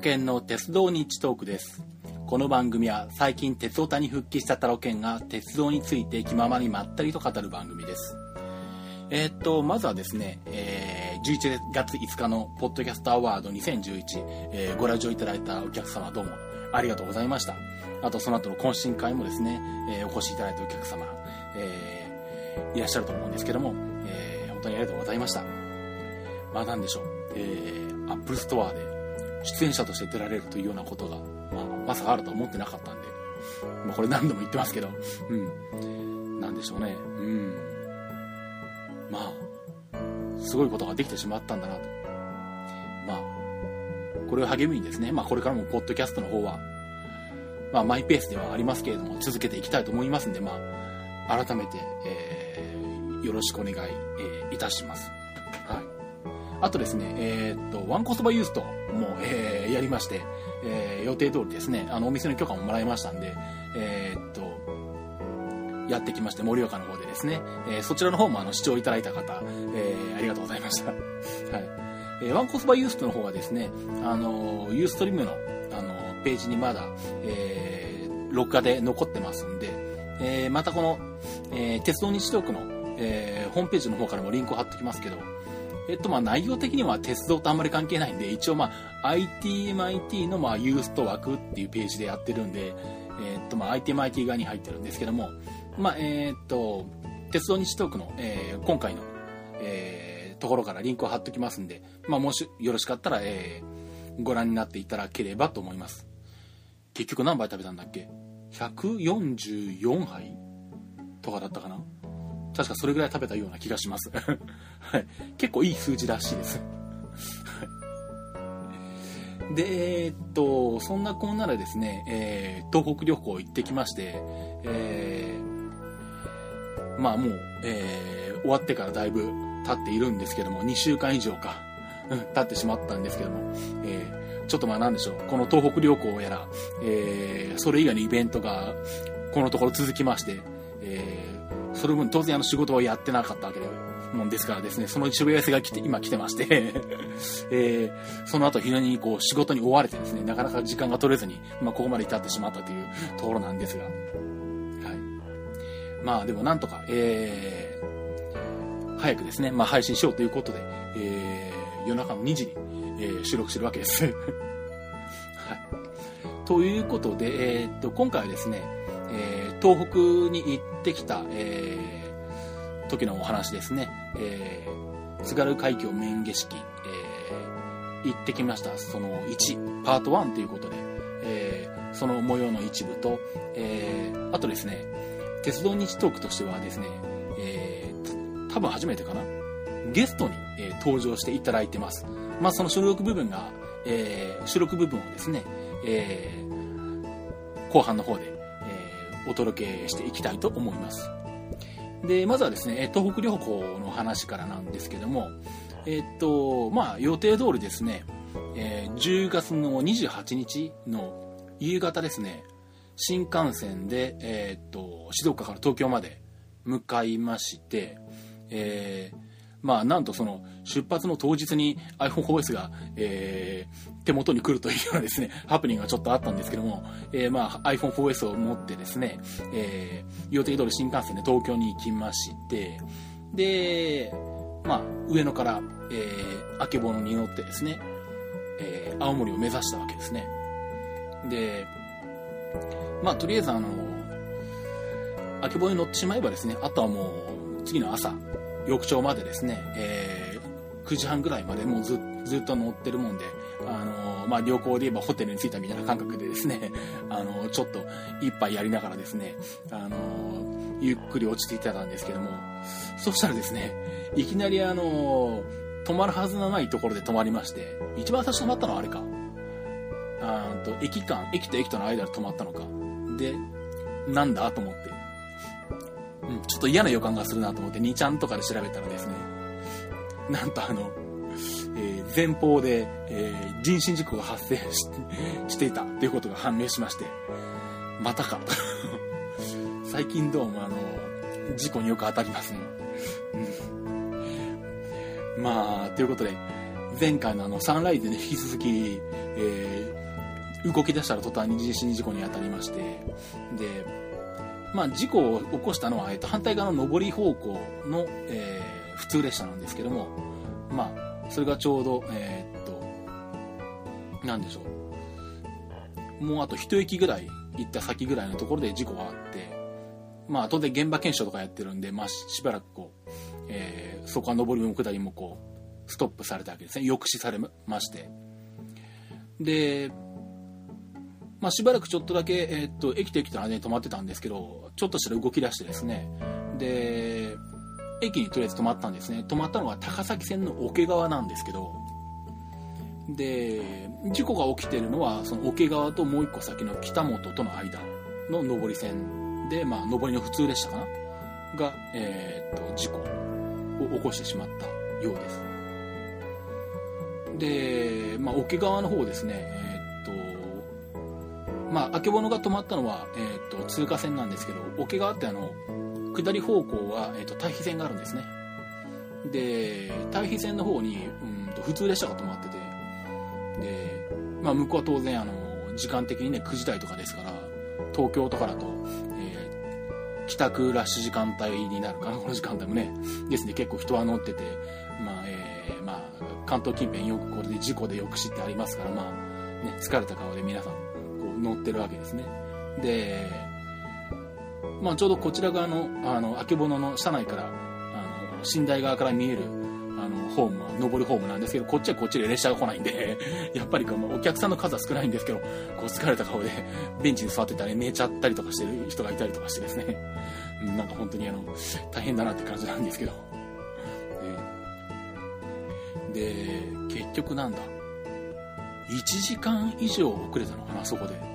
タロケンの鉄道日トークです。この番組は最近鉄オタに復帰したタロケンが鉄道について気ままにまったりと語る番組です。えー、っとまずはですね、えー、11月5日のポッドキャストアワード2011、えー、ご来場いただいたお客様どうもありがとうございました。あとその後の懇親会もですね、えお越しいただいたお客様、えいらっしゃると思うんですけども、え本当にありがとうございました。まあ何でしょう、えー、アップルストアで出演者として出られるというようなことが、まあ、まさかあるとは思ってなかったんで、まあ、これ何度も言ってますけど、うん、なんでしょうね、うん、まあ、すごいことができてしまったんだなと。まあ、これを励みにですね、まあ、これからもポッドキャストの方は、まあ、マイペースではありますけれども、続けていきたいと思いますんで、まあ、改めて、えー、よろしくお願い、えー、いたします。あとですね、えー、っと、ワンコスバユーストも、えー、やりまして、えー、予定通りですね、あの、お店の許可ももらいましたんで、えー、っと、やってきまして、盛岡の方でですね、えー、そちらの方もあの、視聴いただいた方、えー、ありがとうございました。はい。えー、ワンコスバユーストの方はですね、あの、ユーストリームの、あの、ページにまだ、えー、録画で残ってますんで、えー、またこの、えー、鉄道日トークの、えー、ホームページの方からもリンクを貼っておきますけど、えっと、まあ、内容的には鉄道とあんまり関係ないんで、一応、まあ、ITMIT の、まあ、ユースト枠っていうページでやってるんで、えっと、まあ、ITMIT 側に入ってるんですけども、まあ、え、っと、鉄道日トークの、えー、今回の、えー、ところからリンクを貼っときますんで、まあ、もしよろしかったら、えー、ご覧になっていただければと思います。結局何杯食べたんだっけ ?144 杯とかだったかな？確かそれぐらい食べたような気がします。はい。結構いい数字らしいです。で、えー、っと、そんなこんなでですね、えー、東北旅行行ってきまして、えー、まあもう、えー、終わってからだいぶ経っているんですけども、2週間以上か、経ってしまったんですけども、えー、ちょっとまあなんでしょう、この東北旅行やら、えー、それ以外のイベントが、このところ続きまして、えー、その分当然あの仕事はやってなかったわけで、もんですからですね、その渋谷せが来て、今来てまして えー、その後非常にこう仕事に追われてですね、なかなか時間が取れずに、まあ、ここまで至ってしまったというところなんですが、はい。まあでもなんとか、えー、早くですね、まあ配信しようということで、えー、夜中の2時に、えー、収録してるわけです。はい。ということで、えー、っと、今回はですね、えー、東北に行ってきた、えー、時のお話ですね。えー、津軽海峡面景色、えー、行ってきました。その1、パート1ということで、えー、その模様の一部と、えー、あとですね、鉄道日トークとしてはですね、えー、多分初めてかな？ゲストに、えー、登場していただいてます。まあ、その収録部分が、えー、収録部分をですね、えー、後半の方で、お届けしていきたいと思います。で、まずはですね、東北旅行の話からなんですけども、えっと、まあ、予定通りですね、えー、10月の28日の夕方ですね、新幹線で、えー、っと、静岡から東京まで向かいまして、えー、まあ、なんとその出発の当日に iPhoneOS が、えー、手元に来るというようなですね、ハプニングがちょっとあったんですけども、えー、まあ、iPhone4S を持ってですね、えー、予定通り新幹線で東京に行きまして、で、まあ、上野から、えー、あけぼのに乗ってですね、えー、青森を目指したわけですね。で、まあ、とりあえずあの、あけぼのに乗ってしまえばですね、あとはもう、次の朝、翌朝までですね、えー、9時半ぐらいまでもうずずっと乗ってるもんで、あのー、まあ、旅行で言えばホテルに着いたみたいな感覚でですね、あのー、ちょっと一杯やりながらですね、あのゆっくり落ちていたんですけども、そしたらですね、いきなりあの止まるはずのないところで止まりまして、一番最初止まったのはあれか。あと、駅間、駅と駅との間で止まったのか。で、なんだと思って。ちょっと嫌な予感がするなと思って2ちゃんとかで調べたらですね、なんとあの、えー、前方で、えー、人身事故が発生していたということが判明しまして、またか。最近どうもあの、事故によく当たりますね。うん、まあ、ということで、前回のあのサンライズに引き続き、えー、動き出したら途端に地震事故に当たりましてで、まあ、事故を起こしたのは、えー、と反対側の上り方向の、えー、普通列車なんですけども、まあ、それがちょうど、えー、っとなんでしょうもうあと一駅ぐらい行った先ぐらいのところで事故があってまあ、当然現場検証とかやってるんで、まあ、しばらくこう、えー、そこは上りも下りもこう、ストップされたわけですね。抑止されまして。で、まあ、しばらくちょっとだけ、えー、っと、駅と駅との間に止まってたんですけど、ちょっとしたら動き出してですね、で、駅にとりあえず止まったんですね。止まったのが高崎線の桶川なんですけど、で、事故が起きてるのは、その桶川ともう一個先の北本との間の上り線で、まあ、上りの普通列車かなが、えー、っと、事故を起こしてしまったようです。で、まあ、桶川の方ですね、まあ、あけぼのが止まったのは、えー、っと、通過線なんですけど、桶川ってあの、下り方向は、えー、っと、対比線があるんですね。で、対比線の方に、うんと、普通列車が止まってて、で、まあ、向こうは当然、あの、時間的にね、9時台とかですから、東京とかだと、帰宅ラッシュ時間帯になるかな、この時間帯もね。ですね、結構人は乗ってて、まあ、えー、まあ、関東近辺よくこれで事故で抑止ってありますから、まあ、ね、疲れた顔で皆さん、乗ってるわけですね。で、まあ、ちょうどこちら側の、あの、あけぼのの車内から、あの、寝台側から見える、あの、ホームは、上るホームなんですけど、こっちはこっちで列車が来ないんで、やっぱりこのお客さんの数は少ないんですけど、こう疲れた顔でベンチに座ってたり寝ちゃったりとかしてる人がいたりとかしてですね、なんか本当にあの、大変だなって感じなんですけど。で、結局なんだ、1時間以上遅れたのかな、そこで。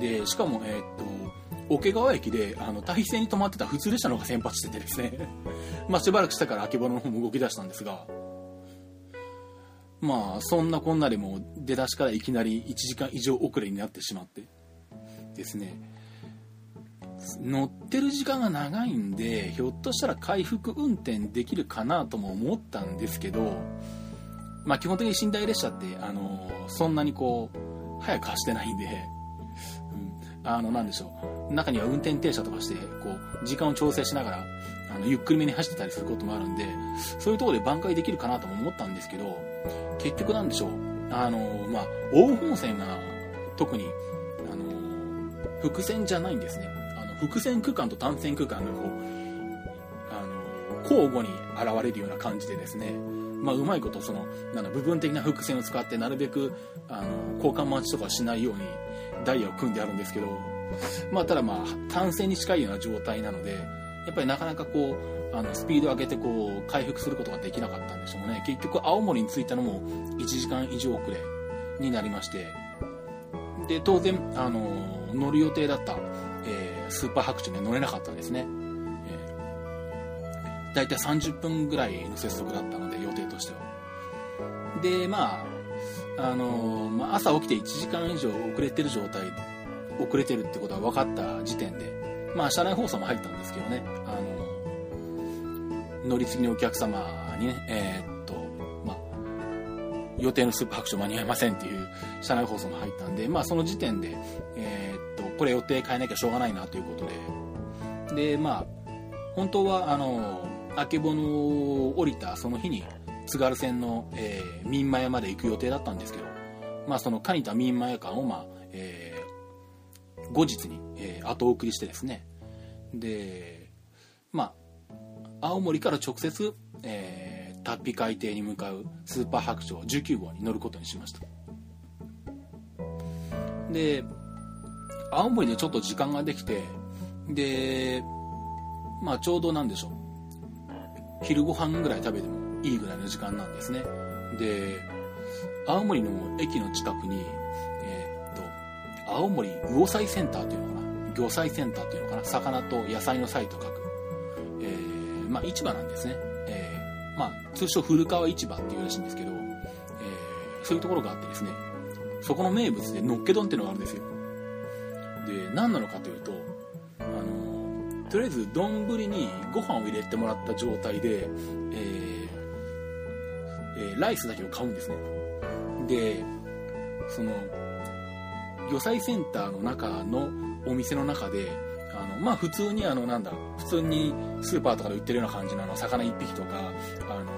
で、しかも、えー、っと、桶川駅であの大比線に止まってた普通列車の方が先発しててですね。まあしばらくしたからあけぼのの方も動き出したんですが。まあそんなこんなでも出だしからいきなり1時間以上遅れになってしまってですね。乗ってる時間が長いんでひょっとしたら回復運転できるかなとも思ったんですけどまあ基本的に寝台列車ってあのそんなにこう早く走ってないんであの、なんでしょう。中には運転停車とかして、こう、時間を調整しながら、あの、ゆっくりめに走ってたりすることもあるんで、そういうところで挽回できるかなとも思ったんですけど、結局なんでしょう。あの、まあ、大本線が、特に、あの、伏線じゃないんですね。あの、伏線区間と単線区間がこう、あの、交互に現れるような感じでですね、まあ、うまいことそのなん部分的な伏線を使ってなるべくあの交換待ちとかしないようにダイヤを組んであるんですけど、まあ、ただまあ単線に近いような状態なのでやっぱりなかなかこうあのスピードを上げてこう回復することができなかったんでしょうね。結局青森に着いたのも1時間以上遅れになりましてで当然あの乗る予定だった、えー、スーパー白鳥には乗れなかったんですね、えー、大体30分ぐらいの接続だったので予定としては。でまああのまあ、朝起きて1時間以上遅れてる状態遅れてるってことが分かった時点で、まあ、車内放送も入ったんですけどね。あの乗り継ぎのお客様にね、えー、っとまあ、予定のスーパー白書間に合いませんっていう車内放送も入ったんで、まあ、その時点で、えー、っとこれ予定変えなきゃしょうがないなということで。でまあ本当はあのあけぼのを降りたその日に津軽線の、えー、民間屋まで行く予定だったんですけど、まあ、その蟹田民間屋間を、まあえー、後日に、えー、後送りしてですね。でまあ青森から直接、えー、達比海底に向かうスーパー白鳥19号に乗ることにしました。で青森でちょっと時間ができてでまあちょうどなんでしょう。昼ご飯ぐらい食べてもいいぐらいの時間なんですね。で、青森の駅の近くに、えー、っと、青森魚菜センターっていうのかな？魚菜センターっていうのかな？魚と野菜の菜と書く。えー、まあ市場なんですね。えー、まあ通称古川市場っていうらしいんですけど、えー、そういうところがあってですね、そこの名物でのっけ丼っていうのがあるんですよ。で、何なのかというと、あの、とりあえず丼にご飯を入れてもらった状態で、えーえー、ライスだけを買うんですね。で、その、魚菜センターの中のお店の中で、あの、まあ、普通にあの、なんだ、普通にスーパーとかで売ってるような感じのあの、魚1匹とか、あの、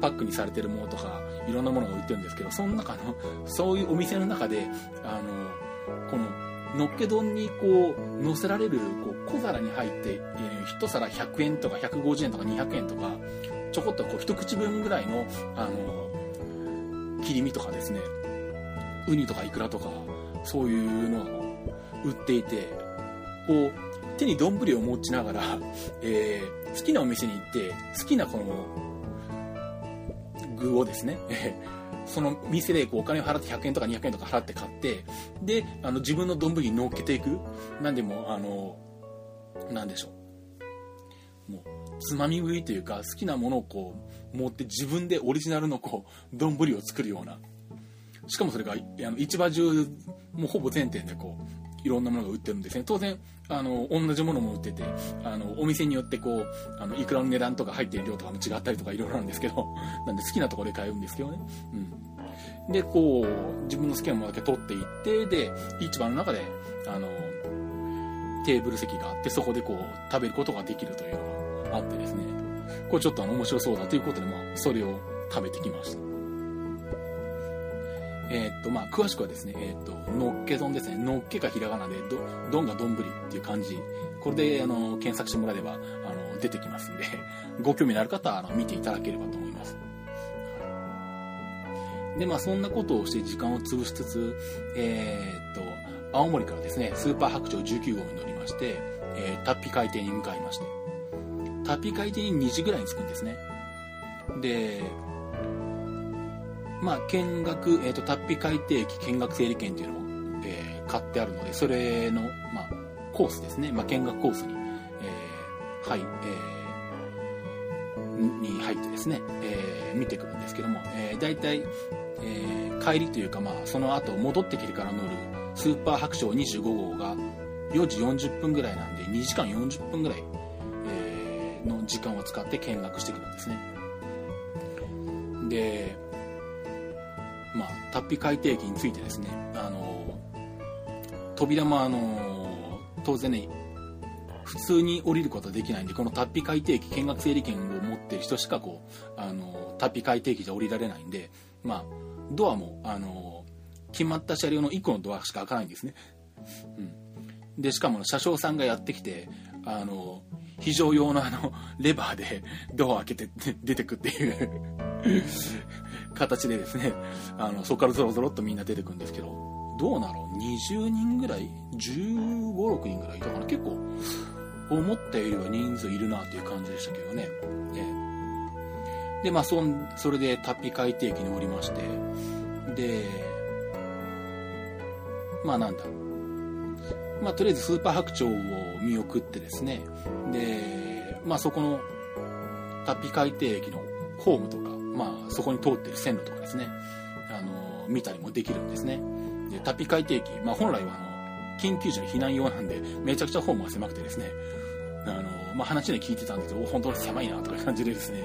パックにされてるものとか、いろんなものが売ってるんですけど、その中の、そういうお店の中で、あの、この、のっけ丼にこう、乗せられる、こう、小皿に入って、えー、一皿100円とか150円とか200円とか、ちょこっとこう、一口分ぐらいの、あの、切り身とかですね、ウニとかイクラとか、そういうのを売っていて、こう、手に丼を持ちながら、えー、好きなお店に行って、好きなこの、具をですね、その店でこうお金を払って100円とか200円とか払って買って、で、あの自分の丼に乗っけていく。なんでも、あの、なんでしょう。もう、つまみ食いというか、好きなものをこう、持って自分でオリジナルのこう、丼を作るような。しかもそれが、あの市場中、もうほぼ全店でこう、いろんなものが売ってるんですね。当然、あの、同じものも売ってて、あの、お店によってこう、あの、いくらの値段とか入ってる量とかも違ったりとかいろいろなんですけど、なんで好きなところで買うんですけどね。うん。で、こう、自分の好きなものだけ取っていって、で、市場の中で、あの、テーブル席があって、そこでこう、食べることができるというのがあってですね、これちょっとあの、面白そうだということで、まあ、それを食べてきました。えー、っと、まあ、詳しくはですね、えー、っと、のっけ丼ですね。のっけがひらがなで、ど、どんがどんぶりっていう感じ。これで、あの、検索してもらえれば、あの、出てきますんで、ご興味のある方は、あの、見ていただければと思います。で、まあ、そんなことをして時間を潰しつつ、えー、っと、青森からですね、スーパー白鳥19号に乗りまして、えー、タッピ海底に向かいまして、タピ海底に2時ぐらいに着くんですね。で、まあ、見学、えっ、ー、と、タッピ海底駅見学整理券っていうのを、えー、買ってあるので、それの、まあ、コースですね。まあ、見学コースに、えー、はい、えー、に入ってですね、えー、見てくるんですけども、えー、大体、えー、帰りというか、まあ、その後戻ってきてから乗るスーパー白鳥25号が4時40分ぐらいなんで、2時間40分ぐらい、の時間を使って見学してくるんですね。で、まあ、タッピ海底機についてですね、あの、扉もあの、当然ね、普通に降りることはできないんで、このタッピ海底機見学整理券を持ってる人しかこう、あの、タッピ海底機じゃ降りられないんで、まあ、ドアも、あの、決まった車両の1個のドアしか開かないんですね。うん。で、しかも車掌さんがやってきて、あの、非常用のあの、レバーでドアを開けて出てくっていう 形でですね、あの、そこからゾロゾロっとみんな出てくるんですけど、どうなの ?20 人ぐらい ?15、6人ぐらいいたかな？結構、思ったよりは人数いるなっていう感じでしたけどね。えで、まあ、そん、それでタッピ海底機に降りまして、で、まあなんだ。まあとりあえずスーパー白鳥を見送ってですね、で、まあそこのタピ海底駅のホームとか、まあ、そこに通ってる線路とかですね、あの、見たりもできるんですね。で、タピ海底機、まあ、本来はあの、緊急時の避難用なんで、めちゃくちゃホームが狭くてですね、あの、まあ、話で聞いてたんですけど、本当に狭いなとかいう感じでですね、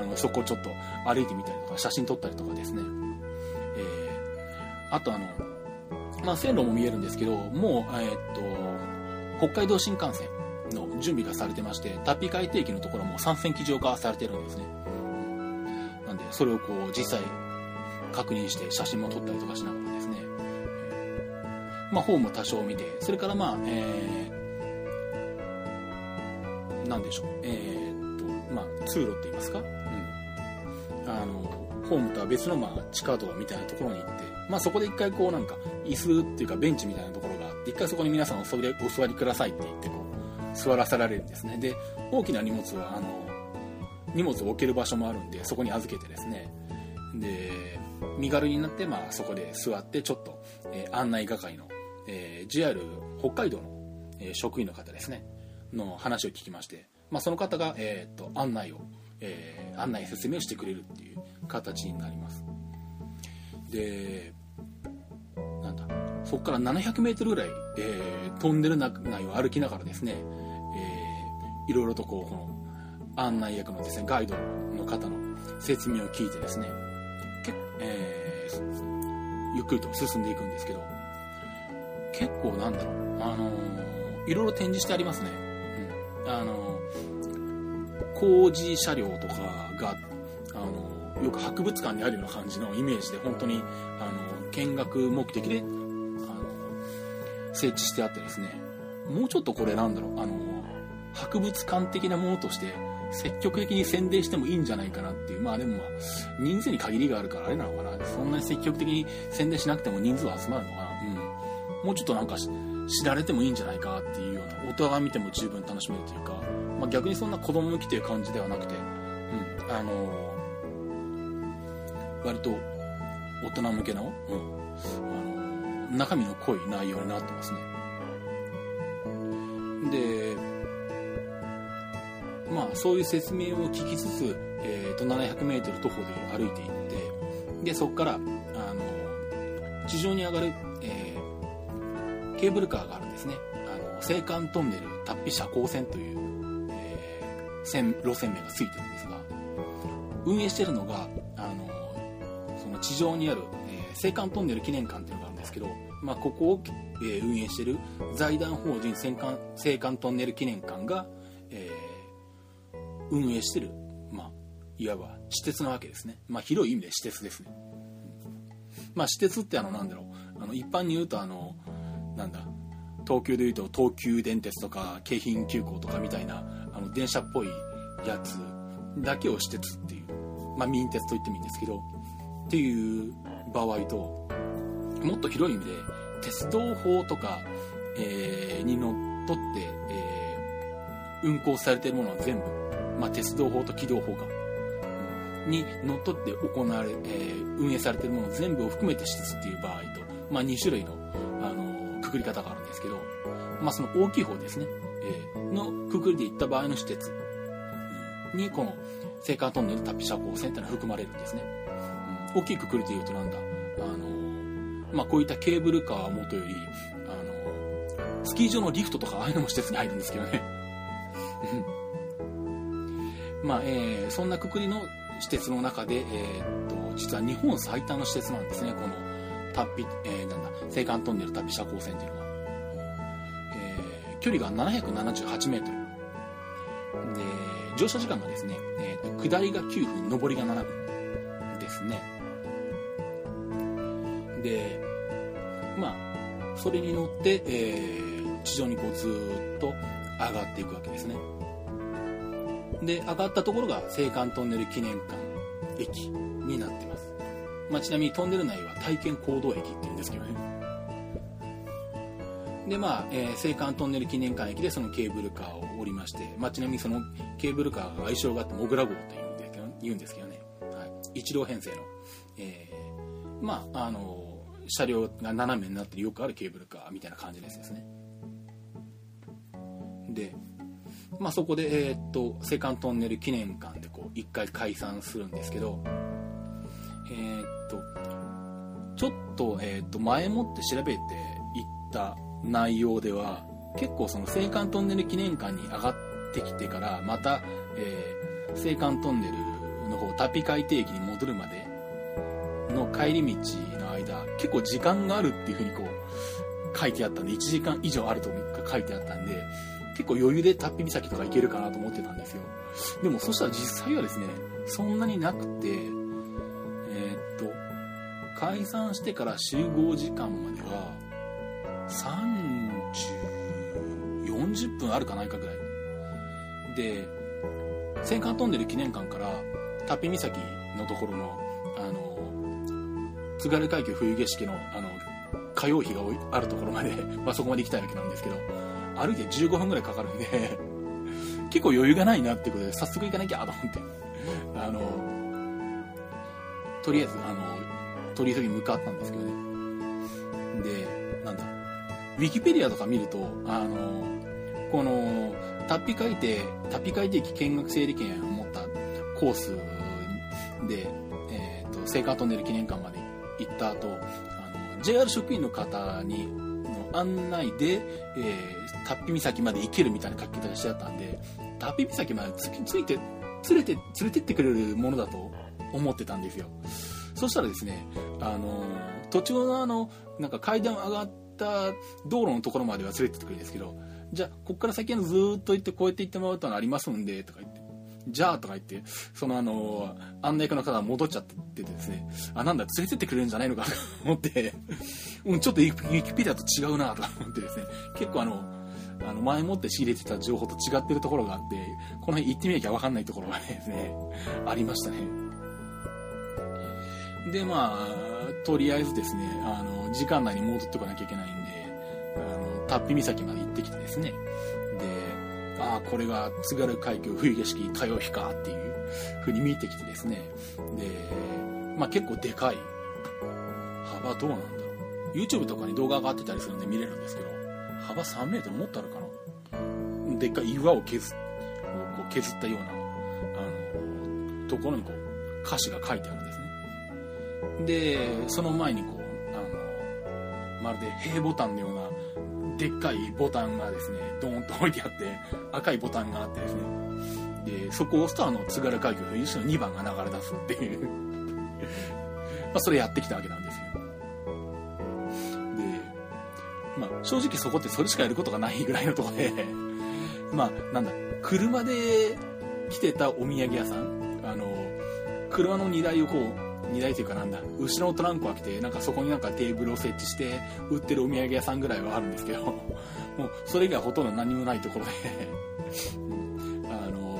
あの、そこをちょっと歩いてみたりとか、写真撮ったりとかですね、えー、あとあの、まあ、線路も見えるんですけど、もう、えー、っと、北海道新幹線の準備がされてまして、タッピ海底機のところも3線機上化されてるんですね。なんで、それをこう、実際、確認して写真も撮ったりとかしながらですね、まあ、ホーム多少見て、それからまあ、えー、なんでしょう、えー、っと、まあ、通路って言いますか、うん。あの、ホームとは別のまあ、地下道みたいなところに行って、まあ、そこで一回こうなんか、椅子っていうかベンチみたいなところがあって、一回そこに皆さんお座りお座りくださいって言って、こう、座らせられるんですね。で、大きな荷物は、あの、荷物を置ける場所もあるんで、そこに預けてですね、で、身軽になって、まあ、そこで座って、ちょっと、えー、案内係の、えー、JR 北海道の、えー、職員の方ですね、の話を聞きまして、まあ、その方が、えー、っと、案内を、えー、案内説明してくれるっていう形になります。で、そこから700メートルぐらい、えー、トンネル内を歩きながらですね、えー、いろいろとこう、この、案内役のですね、ガイドの方の説明を聞いてですね、けえー、ゆっくりと進んでいくんですけど、結構なんだろう、あのー、いろいろ展示してありますね。うん。あのー、工事車両とかが、あのー、よく博物館にあるような感じのイメージで、本当に、あの見学目的で、設置してあってですね、もうちょっとこれなんだろう、あの博物館的なものとして、積極的に宣伝してもいいんじゃないかなっていう。まあでもまあ、人数に限りがあるからあれなのかな。そんなに積極的に宣伝しなくても人数は集まるのかな。うん。もうちょっとなんか知られてもいいんじゃないかっていうような、大人が見ても十分楽しめるというか、まあ逆にそんな子供向きという感じではなくて、うん。あのー、割と大人向けの、うん。あの、中身の濃い内容になってますね。で、まあ、そういう説明を聞きつつ、えー、と 700m 徒歩で歩いていってでそこからあの地上に上がる、えー、ケーブルカーがあるんですねあの青函トンネルタッピ車高線という、線路線名がついてるんですが運営してるのがあのその地上にある、えー、青函トンネル記念館っていうけど、まあ、ここを、えー、運営してる財団法人青函青函トンネル記念館が、えー運営してる、まあ、いわば私鉄なわけですね。まあ、広い意味で私鉄ですね。まあ、私鉄ってあの、なんだろう、あの、一般に言うとあの、なんだ、東急で言うと東急電鉄とか京浜急行とかみたいな、あの、電車っぽいやつだけを私鉄っていう、まあ、民鉄と言ってもいいんですけど、っていう場合と、もっと広い意味で、鉄道法とか、えー、にのっとって、えー、運行されているものは全部まあ、鉄道法と軌道法が、にのっとって行われ、えー、運営されているもの全部を含めて施設っていう場合と、まあ、2種類の、あのくくり方があるんですけど、まあ、その大きい方ですね、えー、のくくりでいった場合の施設にこの青函トンネルタピ車高線っていうのは含まれるんですね、うん、大きいくくりで言うとなんだあのまあ、こういったケーブルカーはもとよりあのスキー場のリフトとかああいうのも施設に入るんですけどね。まあえー、そんなくくりの施設の中で、えー、っと実は日本最短の施設なんですね。このタッピ、えー、なんだ青函トンネルタッピ車高線っていうのは、えー、距離が778メートル。で乗車時間がですね、えー、下りが9分上りが7分ですね。でそれに乗って、えー、地上にこうずっと上がっていくわけですねで、上がったところが青函トンネル記念館駅になってます。まあ、ちなみにトンネル内は体験行動駅って言うんですけどね。で、まあ、えー、青函トンネル記念館駅でそのケーブルカーを降りまして、まあ、ちなみにそのケーブルカーが愛称があってモグラ号と言うんですけど言うんですけどね。はい。一両編成の、えー、まあ、あの車両が斜めになってるよくあるケーブルカーみたいな感じですですね。で、まあ、そこで、えー、っと青函トンネル記念館でこう一回解散するんですけどえー、っとちょっと,、えー、っと前もって調べていった内容では結構その青函トンネル記念館に上がってきてからまた、えー、青函トンネルの方タピ海底駅に戻るまでの帰り道結構時間があるっていうふうにこう書いてあったんで1時間以上あると書いてあったんで結構余裕でタッピ岬とか行けるかなと思ってたんですよ。でもそしたら実際はですね、そんなになくて、えー、っと、解散してから集合時間までは、30、40分あるかないかぐらい。で、青函トンネル記念館からタッピ岬のところ、の、津軽海峡冬景色の、あの、火曜日があるところまで、まあ、そこまで行きたいわけなんですけど、歩いて15分ぐらいかかるんで 結構余裕がないなってことで、早速行かなきゃと思って、あの、とりあえず、あの、取り急ぎ向かったんですけどね。で、なんだ、ウィキペディアとか見ると、あの、この、タッピ海底、タッピ海底機見学整理券を持ったコースで、えっ、ー、と、青函トンネル記念館まで行った後、あの、JR 職員の方に、の案内で、えタッピ岬まで行けるみたいな書き方がしてあったんで、タッピ岬までつついて、連れて、連れてってくれるものだと思ってたんですよ。そしたらですね、あの、途中のあの、なんか階段上がった道路のところまでは連れてってくれるんですけど、じゃあ、こっから先のずっと行ってこうやって行ってもらうとありますんで、とか言って。じゃあとか言って、そのあの、案内役の方が戻っちゃっててですね、あ、なんだ、連れてってくれるんじゃないのかと 思って、うん、ちょっとウィキペディアと違うなと思ってですね、結構あの、あの前もって仕入れてた情報と違ってるところがあって、この辺行ってみなきゃ分かんないところがですね、ありましたね。で、まあ、とりあえずですね、あの、時間内に戻ってこなきゃいけないんで、あの、タッピ岬まで行ってきてですね、ああ、これが津軽海峡冬景色火曜日かっていう風に見えてきてですね、で、まあ結構でかい、幅どうなんだろう。YouTube とかに動画上がってたりするんで見れるんですけど、幅3メートルもっとあるかな。でっかい岩を削こう削ったような、あの、ところにこう、歌詞が書いてあるんですね。で、その前にこう、あの、まるで平ボタンのような、でっかいボタンがですね、ドーンと置いてあって、赤いボタンがあってですね、で、そこを押すとあの、津軽海峡冬景の2番が流れ出すっていう まあ、それやってきたわけなんですよ。で、まあ、正直そこってそれしかやることがないぐらいのとこで、まあ、なんだ、車で来てたお土産屋さん、あの、車の荷台をこう、荷台というかなんだ、後ろのトランクを開けて、なんかそこになんかテーブルを設置して、売ってるお土産屋さんぐらいはあるんですけど、もう、それ以外ほとんど何もないところで、あの、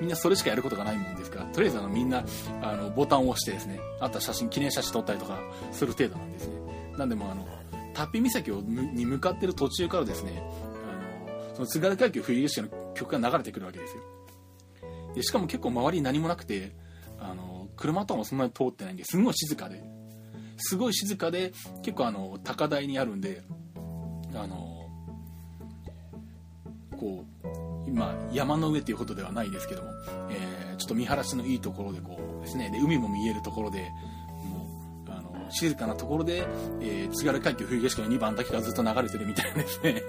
みんなそれしかやることがないもんですから、とりあえずあのみんな、あの、ボタンを押してですね、あとは写真、記念写真撮ったりとかする程度なんですね。なんでもあの、タッピ岬をに向かってる途中からですね、あの、その津軽海峡冬景色の曲が流れてくるわけですよ。で、しかも結構周りに何もなくて、あの、車ともそんなに通ってないんで、すごい静かで、すごい静かで、結構あの、高台にあるんで、あの、こう、今、山の上っていうことではないですけども、えーちょっと見晴らしのいいところでこうですね、で、海も見えるところで、もう、あの、静かなところで、えー津軽海峡冬景色の2番だけがずっと流れてるみたいなですね、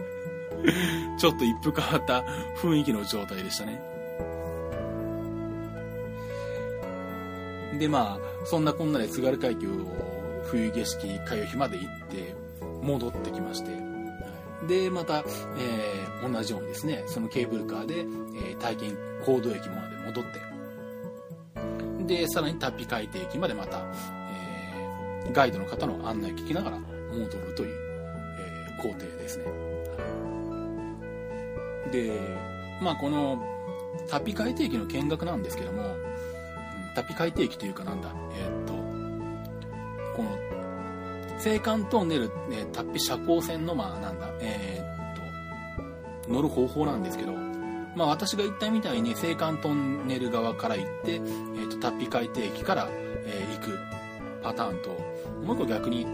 ちょっと一風変わった雰囲気の状態でしたね。で、まあ、そんなこんなで津軽海峡を冬景色火曜日まで行って、戻ってきまして、はいで、また、えー同じようにですね、そのケーブルカーで、えー体験行動駅まで戻って、で、さらにタッピ海底駅までまた、えーガイドの方の案内を聞きながら戻るという、えー工程ですね。で、まあこのタッピ海底駅の見学なんですけども、うんタッピ海底駅というかなんだ、えーっと、この青函トンネル、えータッピ車高線の、まあなんだ、えーっと、乗る方法なんですけど、まあ私が言ったみたいに青函トンネル側から行って、えーっと、タッピ海底駅から、え行くパターンと、もう一個逆に、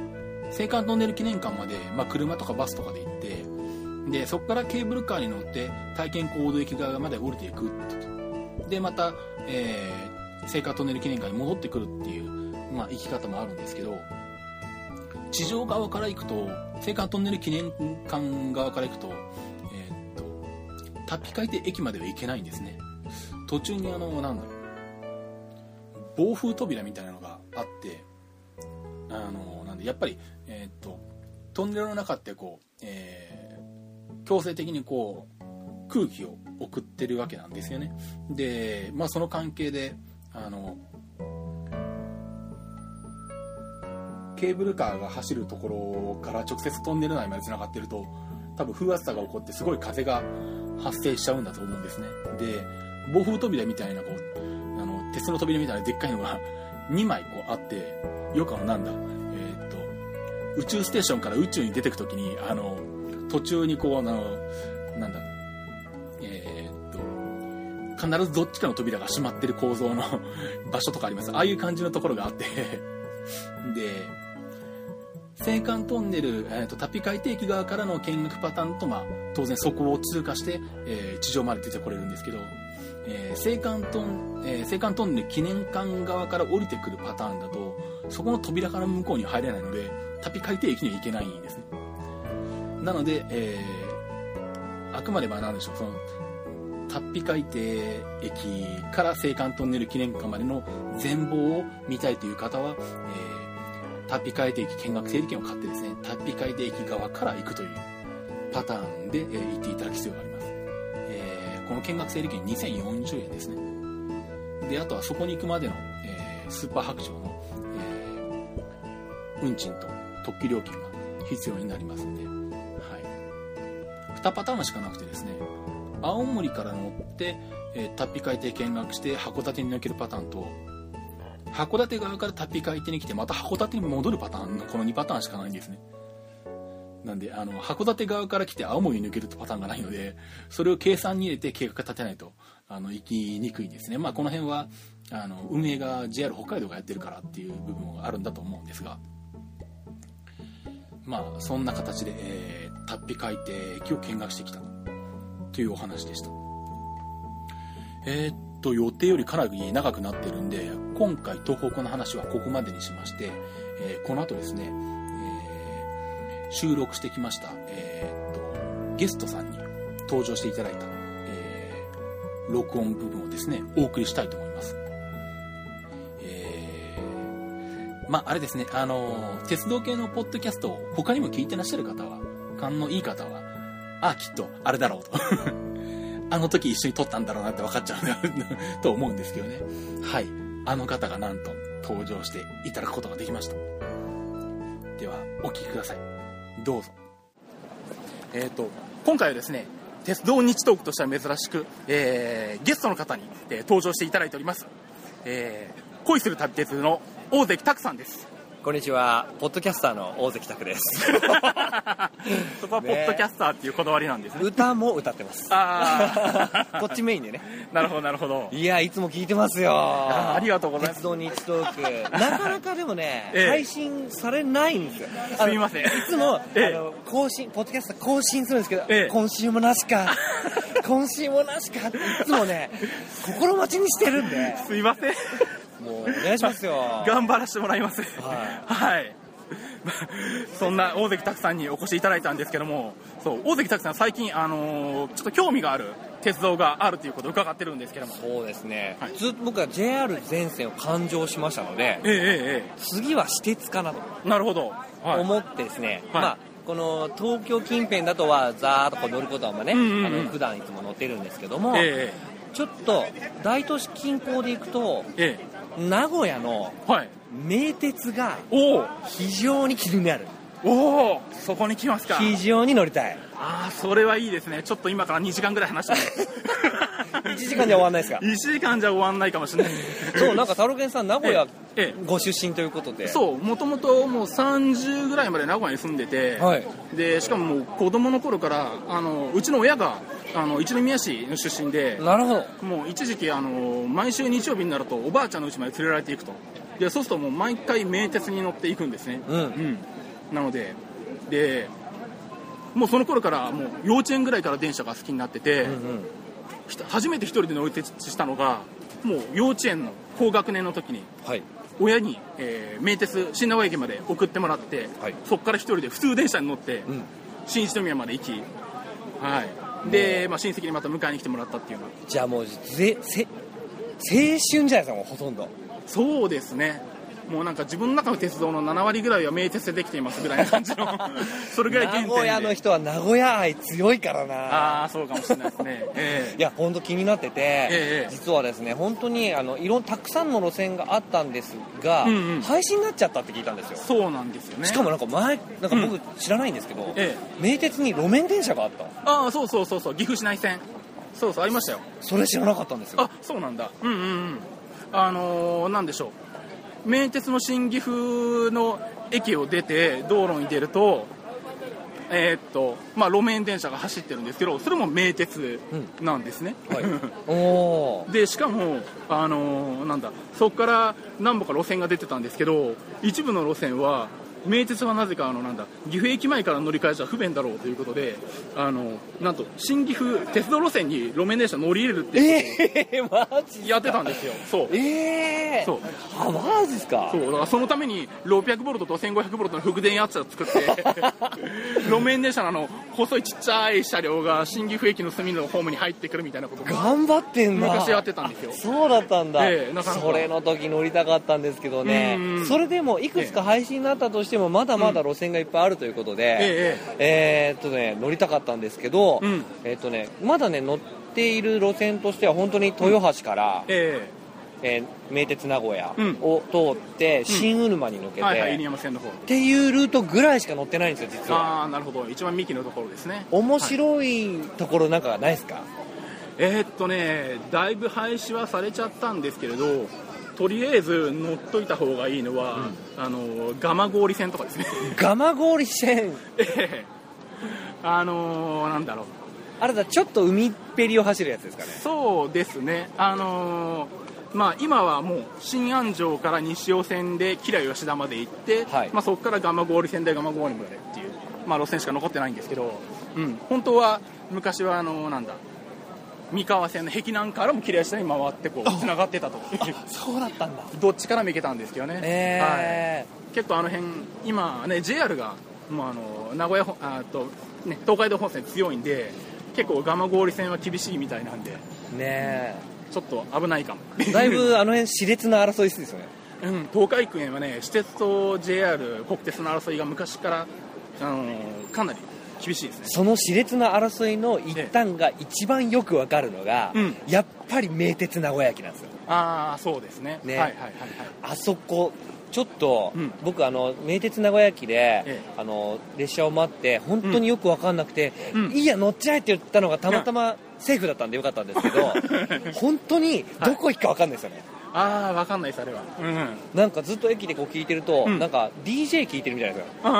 青函トンネル記念館まで、まあ車とかバスとかで行って、で、そこからケーブルカーに乗って体験行動駅側まで降りていくって。で、また、えー、青函トンネル記念館に戻ってくるっていう、まあ、行き方もあるんですけど、地上側から行くと、青函トンネル記念館側から行くと、えーっと、タッピ海底駅までは行けないんですね。途中にあの、なんだろう、暴風扉みたいなのがあって、あの、なんで、やっぱり、えーっと、トンネルの中ってこう、えー強制的にこう、空気を送ってるわけなんですよね。で、まあその関係で、あの、ケーブルカーが走るところから直接トンネル内まで繋がってると、多分風圧差が起こってすごい風が発生しちゃうんだと思うんですね。で、暴風扉みたいなこう、あの、鉄の扉みたいなでっかいのが2枚こうあって、よくあのなんだ、えーっと、宇宙ステーションから宇宙に出てくときに、あの、途中にこう、あの、なんだ、必ずどっちかの扉が閉まってる構造の 場所とかあります。ああいう感じのところがあって、で、青函トンネル、えー、とタピ海底駅側からの見学パターンと、まあ、当然そこを通過して、えー地上まで出てこれるんですけど、えー青函トン、えー青函トンネル記念館側から降りてくるパターンだと、そこの扉から向こうに入れないので、タピ海底駅には行けないんですね。なので、えーあくまでまあなんでしょう、その、達比海底駅から青函トンネル記念館までの全貌を見たいという方は、えー、達比海底駅見学整理券を買ってですね達比海底駅側から行くというパターンで、えー、行っていただく必要があります、えー、この見学整理券2040円ですね。であとはそこに行くまでの、えー、スーパー白鳥の、え、運賃と特急料金が必要になりますんで、はい、2パターンしかなくてですね青森から乗って、えー、タッピ海底見学して函館に抜けるパターンと函館側からタッピ海底に来てまた函館に戻るパターンのこの2パターンしかないんですね。なんであの函館側から来て青森に抜けるパターンがないのでそれを計算に入れて計画立てないとあの行きにくいんですね。まあこの辺はあの運営が JR 北海道がやってるからっていう部分があるんだと思うんですが。まあそんな形で、えー、タッピ海底駅を見学してきたというお話でした。えー、っと予定よりかなり長くなってるんで今回東北の話はここまでにしまして、えー、この後ですね、えー、収録してきました、えー、っとゲストさんに登場していただいた、え録音部分をですねお送りしたいと思います。まあ、あれですね、あの、鉄道系のポッドキャストを他にも聞いてらっしゃる方は、勘のいい方は、あ、きっと、あれだろうと。あの時一緒に撮ったんだろうなって分かっちゃう と思うんですけどね。はい。あの方がなんと登場していただくことができました。では、お聞きください。どうぞ。えっ、ー、と、今回はですね、鉄道日トークとしては珍しく、えー、ゲストの方に、えー、登場していただいております。えー、恋する旅鉄の大関拓さんですこんにちは。ポッドキャスターの大関拓です。そこはポッドキャスターっていうこだわりなんですね。歌も歌ってます。ああ こっちメインでね。なるほどなるほど。いやいつも聞いてますよ。ありがとうございます。鉄道日トークなかなかでもね、ええ、配信されないんですよ。すみません。いつも、え、あの更新ポッドキャスター更新するんですけど、今週もなしか。今週もなしかっていつもね心待ちにしてるんで。すいませんもうお願いしますよ。頑張らせてもらいます。はい、はい。そんな大関拓さんにお越しいただいたんですけどもそう大関拓さん最近、あのー、ちょっと興味がある鉄道があるということを伺ってるんですけども。そうですね、はい、ずっと僕は JR 全線を勘定しましたので、ええええ、次は私鉄かなと。なるほど、はい、思ってですね、はい、まあこの東京近辺だとはざーっとこう乗ることはまあね、うんうんうん、あの普段いつも乗ってるんですけども、ええ、ちょっと大都市近郊で行くと、ええ、名古屋の名鉄が非常に気になる。おおそこに来ますか。非常に乗りたいああそれはいいですね。ちょっと今から2時間ぐらい話して。1時間じゃ終わんないですか？1時間じゃ終わんないかもしれない。そうなんかタロケンさん名古屋ご出身ということで。そうもともともう30ぐらいまで名古屋に住んでて、はい、でしかももう子供の頃からあのうちの親があの一宮市の出身でなるほど。もう一時期あの毎週日曜日になるとおばあちゃんの家まで連れられていくと。でそうするともう毎回名鉄に乗っていくんですね、うん、うん、なのででもうその頃からもう幼稚園ぐらいから電車が好きになってて、うんうん、初めて一人で乗り鉄したのがもう幼稚園の高学年の時に、はい、親に、えー、名鉄新名古屋駅まで送ってもらって、はい、そこから一人で普通電車に乗って、うん、新一宮まで行き、はい、で、まあ、親戚にまた迎えに来てもらったっていうのじゃあもうぜせ青春じゃないですかもうほとんど。そうですねもうなんか自分の中の鉄道の7割ぐらいは名鉄でできていますぐらいな感じの それぐらい原点名古屋の人は名古屋愛強いからな。ああそうかもしれないですね、えー、いや本当気になってて、えー、実はですね本当にあのいろたくさんの路線があったんですが、うんうん、廃止になっちゃったって聞いたんですよ。そうなんですよね。しかもなんか前なんか僕知らないんですけど、うんえ。ー、名鉄に路面電車があった。ああそうそうそうそう。岐阜市内線。そうそうありましたよ。それ知らなかったんですよ。あそうなんだ。うんうんうん。あのー、なんでしょう名鉄の新岐阜の駅を出て道路に出ると,、えー、っとまあ、路面電車が走ってるんですけどそれも名鉄なんですね、うん。はい、でしかも、あのー、なんだそこから何本か路線が出てたんですけど一部の路線は名鉄はなぜかあのなんだ岐阜駅前から乗り換えじゃ不便だろうということであのなんと新岐阜鉄道路線に路面電車乗り入れるっていうえー、マジやってたんですよ。そう。ええー、そう。あマジですか？そう。だからそのために600ボルトと1500ボルトの復電圧車を作って 路面電車のあの細いちっちゃい車両が新岐阜駅の隅のホームに入ってくるみたいなこと頑張ってんだ。昔やってたんですよ。そうだったんだ、えー、それの時乗りたかったんですけどね。それでもいくつか配信になったとしてもまだまだ路線がいっぱいあるということで、えー、えー、っとね乗りたかったんですけど、うん、えー、っとねまだね乗っている路線としては本当に豊橋から、うん、え。ーえー、名鉄名古屋を通って、新うるまに抜けて、はいはい、っていうルートぐらいしか乗ってないんですよ実は。ああなるほど。一番幹のところですね。面白いところなんかないですか、はい、えー、っとねだいぶ廃止はされちゃったんですけれどとりあえず乗っといた方がいいのは、うん、あの蒲郡線とかですね。蒲郡線。ええ。あのー、なんだろう。あれだちょっと海っぺりを走るやつですかね。そうですね。あのー、まあ、今はもう新安城から西尾線で吉良吉田まで行って、はい、まあ、そこから蒲郡線で蒲郡までっていう、まあ、路線しか残ってないんですけど、うん、本当は昔はあのなんだ三河線の壁南からも切れ下に回ってこうつながってたと。そうだったんだ。どっちからも行けたんですけどね、え。ー、はい、結構あの辺今ね JR がもうあの名古屋あと、ね、東海道本線強いんで結構蒲郡線は厳しいみたいなんでねちょっと危ないかも。だいぶあの辺熾烈な争いですよね。うん、東海区はね私鉄と JR 国鉄の争いが昔から、あのかなり厳しいですね。その熾烈な争いの一端が一番よくわかるのが、うん、やっぱり名鉄名古屋駅なんですよ。ああそうですね。ね、はいはいはいはい、あそこちょっと、うん、僕あの名鉄名古屋駅で、ええ、あの列車を待って本当によく分かんなくて、うん、いいや乗っちゃえって言ったのがたまたまセーフだったんでよかったんですけど 本当にどこ行くか分かんないですよね、はいああ分かんないですあれは、うん、なんかずっと駅でこう聞いてると、うん、なんか DJ 聞いてるみたいですよ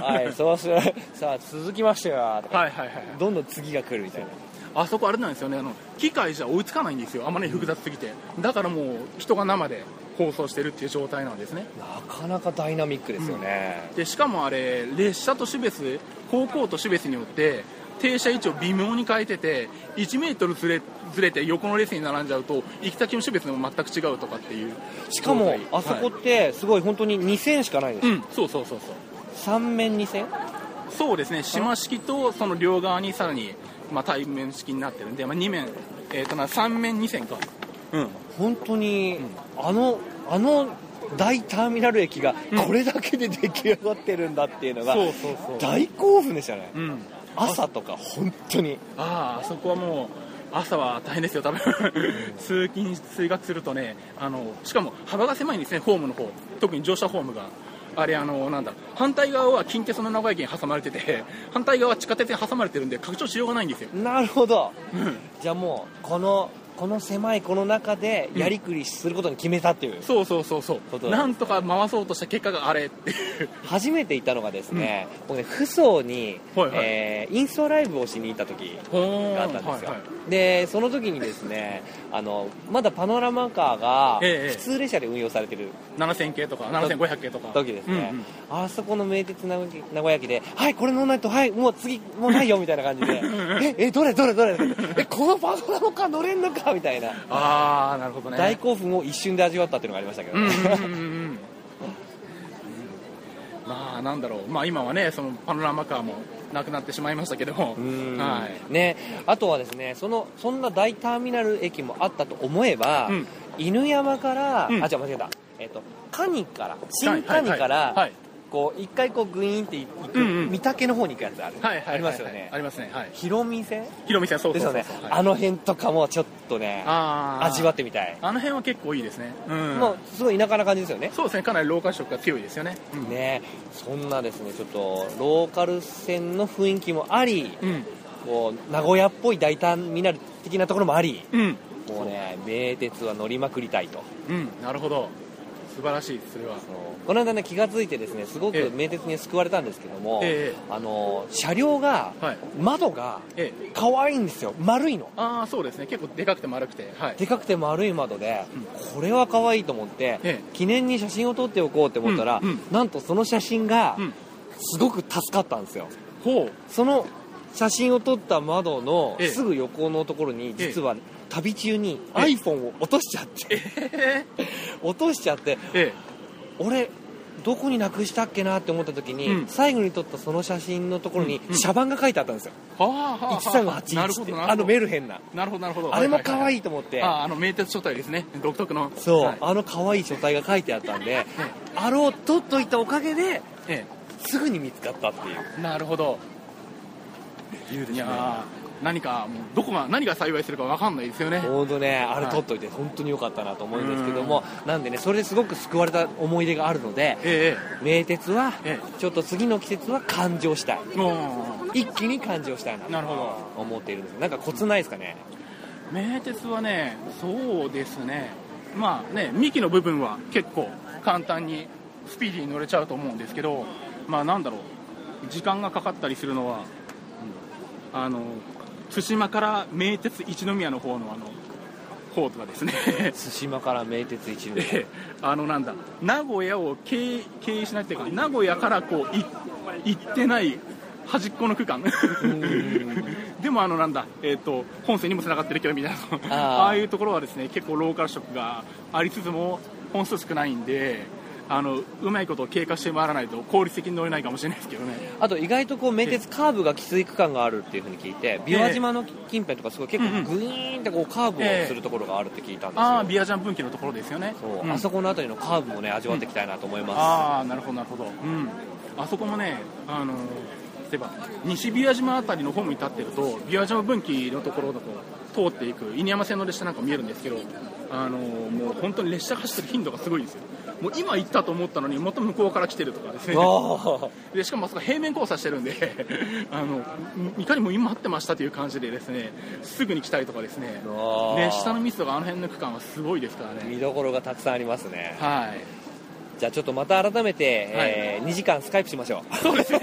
はいそうするさあ続きましてはとか、はいはいはい、どんどん次が来るみたいな。あそこあれなんですよね。あの機械じゃ追いつかないんですよ。あまり複雑すぎて。だからもう人が生で放送してるっていう状態なんですね。なかなかダイナミックですよね、うん、でしかもあれ列車と種別方向と種別によって停車位置を微妙に変えてて1メートルずれずれて横の列に並んじゃうと行き先の種別も全く違うとかっていう。しかもあそこってすごい本当に2線しかないです、うん、そうそうそうそう。3面2線？そうですね。島式とその両側にさらに、まあ、対面式になってるんで、まあ、2面、えーと、な3面2線か。うん。本当に、うん、あのあの大ターミナル駅がこれだけで出来上がってるんだっていうのが大興奮でしたね、うん朝とか本当に。あああそこはもう朝は大変ですよ多分。通勤通学するとねあのしかも幅が狭いんですねホームの方。特に乗車ホームが。あれあのなんだ反対側は近鉄の名古屋駅に挟まれてて 反対側は地下鉄に挟まれてるんで拡張しようがないんですよ。なるほど、うん、じゃあもうこのこの狭いこの中でやりくりすることに決めたっていう、うん、そうそうそう。そうなんとか回そうとした結果があれって初めていたのがですね、うん、僕ね扶桑に、はいはい、えー、インストライブをしに行った時があったんですよ、はいはい、でその時にですねあのまだパノラマカーが普通列車で運用されてる、ええ、7000系とか7500系とか。時ですね、うんうん、あそこの名鉄名古屋駅ではいこれ乗らないとはいもう次もうないよみたいな感じで。ええどれどれどれ。えこのパノラマカー乗れんのかみたいな。ああなるほどね。大興奮を一瞬で味わったっていうのがありましたけどね、まあなんだろう、まあ、今はねそのパノラマカーもなくなってしまいましたけども、はい。ね、あとはですねそのそんな大ターミナル駅もあったと思えば、うん、犬山から、うん、あ違う間違えた、えーと、カニから新カニから、はいはいはいこう一回こうグイーンって行く、うんうん、御嶽の方に行くやつある、はいはいありますよね。ありますね。はい。広見線？広見線そうですよね、はい、あの辺とかもちょっとね味わってみたい。あの辺は結構いいですね、うん、もうすごい田舎な感じですよね。そうですね。かなりローカル色が強いですよね、うん、ね。そんなですねちょっとローカル線の雰囲気もあり、うん、こう名古屋っぽい大胆ミナル的なところもあり、うん、もうね名鉄は乗りまくりたいと。うん。なるほど素晴らしいそれは。この間ね気が付いてですねすごく名鉄に救われたんですけども、ええ、あの車両が、はい、窓が可愛いんですよ。丸いの。ああそうですね。結構でかくて丸くて、はい、でかくて丸い窓で、うん、これは可愛いと思って、え、記念に写真を撮っておこうって思ったら、うんうん、なんとその写真がすごく助かったんですよ、ほう。その写真を撮った窓のすぐ横のところに実は旅中に iPhone を落としちゃって、落としちゃって、俺どこになくしたっけなって思った時に、うん、最後に撮ったその写真のところに、茶番が書いてあったんですよ、はあはあ、1381って。あのメルヘンな。なるほどなるほど。あれも可愛いと思って、ああの名鉄書体ですね。独特の。そう、はい、あの可愛い書体が書いてあったんで、あれを撮っといたおかげで、ええ、すぐに見つかったっていう。なるほど。いいですね何かもうどこが何が幸いするか分かんないですよね。本当ねあれ取っといて本当に良かったなと思うんですけども、なんでねそれですごく救われた思い出があるので、ええ、名鉄はちょっと次の季節は勘定したい、一気に勘定したいななるほど。思っているんですなんかコツないですかね？名鉄はねそうですね。まあね幹の部分は結構簡単にスピーディーに乗れちゃうと思うんですけどまあなんだろう。時間がかかったりするのは、うん、あの対馬から名鉄一宮の方のあの方とかですね。対馬から名鉄一宮。あのなんだ。名古屋を経経営しないっていうか名古屋からこうい行ってない端っこの区間。でもあのなんだ、えーと、本線にもつながってるけどみたいな。ああいうところはですね結構ローカル色がありつつも本数少ないんであのうまいことを経過して回らないと効率的に乗れないかもしれないですけどね。あと意外とこう名鉄カーブがきつい区間があるっていうふうに聞いて琵琶島の近辺とかすごい結構グイーンってこうカーブをするところがあるって聞いたんですよ、ああビアジャン分岐のところですよね。そう、うん、あそこの辺りのカーブもね味わっていきたいなと思います、うん、ああなるほどなるほど、うん、あそこもねあの例えば西琵琶島辺りの方に立ってると琵琶島分岐のところだと通っていく犬山線の列車なんか見えるんですけどあのもう本当に列車走ってる頻度がすごいんですよもう今行ったと思ったのにまた向こうから来てるとかですね。でしかもそこ平面交差してるんであのいかにも今待ってましたという感じでですねすぐに来たりとかですね。列車の密度があの辺の区間はすごいですからね。見どころがたくさんありますね。はい。じゃあちょっとまた改めて、はい、えー、2時間スカイプしましょう。そうですね。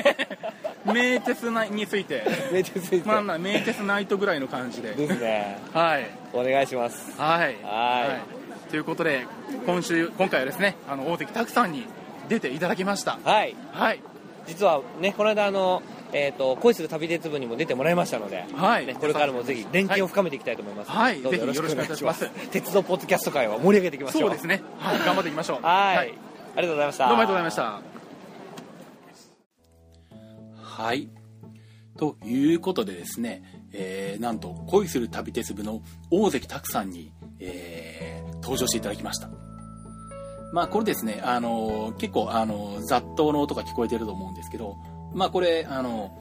名鉄について。名鉄について、まあ、名鉄ナイトぐらいの感じで。ですね。はい。お願いします。はい。はい。ということで今週今回はですねあの大関拓さんに出ていただきました。はい、はい、実はねこの間あのえーと、恋する旅鉄部にも出てもらいましたので、はい。ね、これからもぜひ連携を深めていきたいと思います、はい、ぜひよろしくお願いします。鉄道ポッドキャスト界を盛り上げていきましょう。そうですね、はい、頑張っていきましょう。はい、ありがとうございました。どうもありがとうございました。はい。ということでですね、えー、なんと恋する旅鉄部の大関拓さんに、えー、登場していただきました。まあこれですね、あの結構あの雑踏の音が聞こえてると思うんですけど、まあこれ、あの、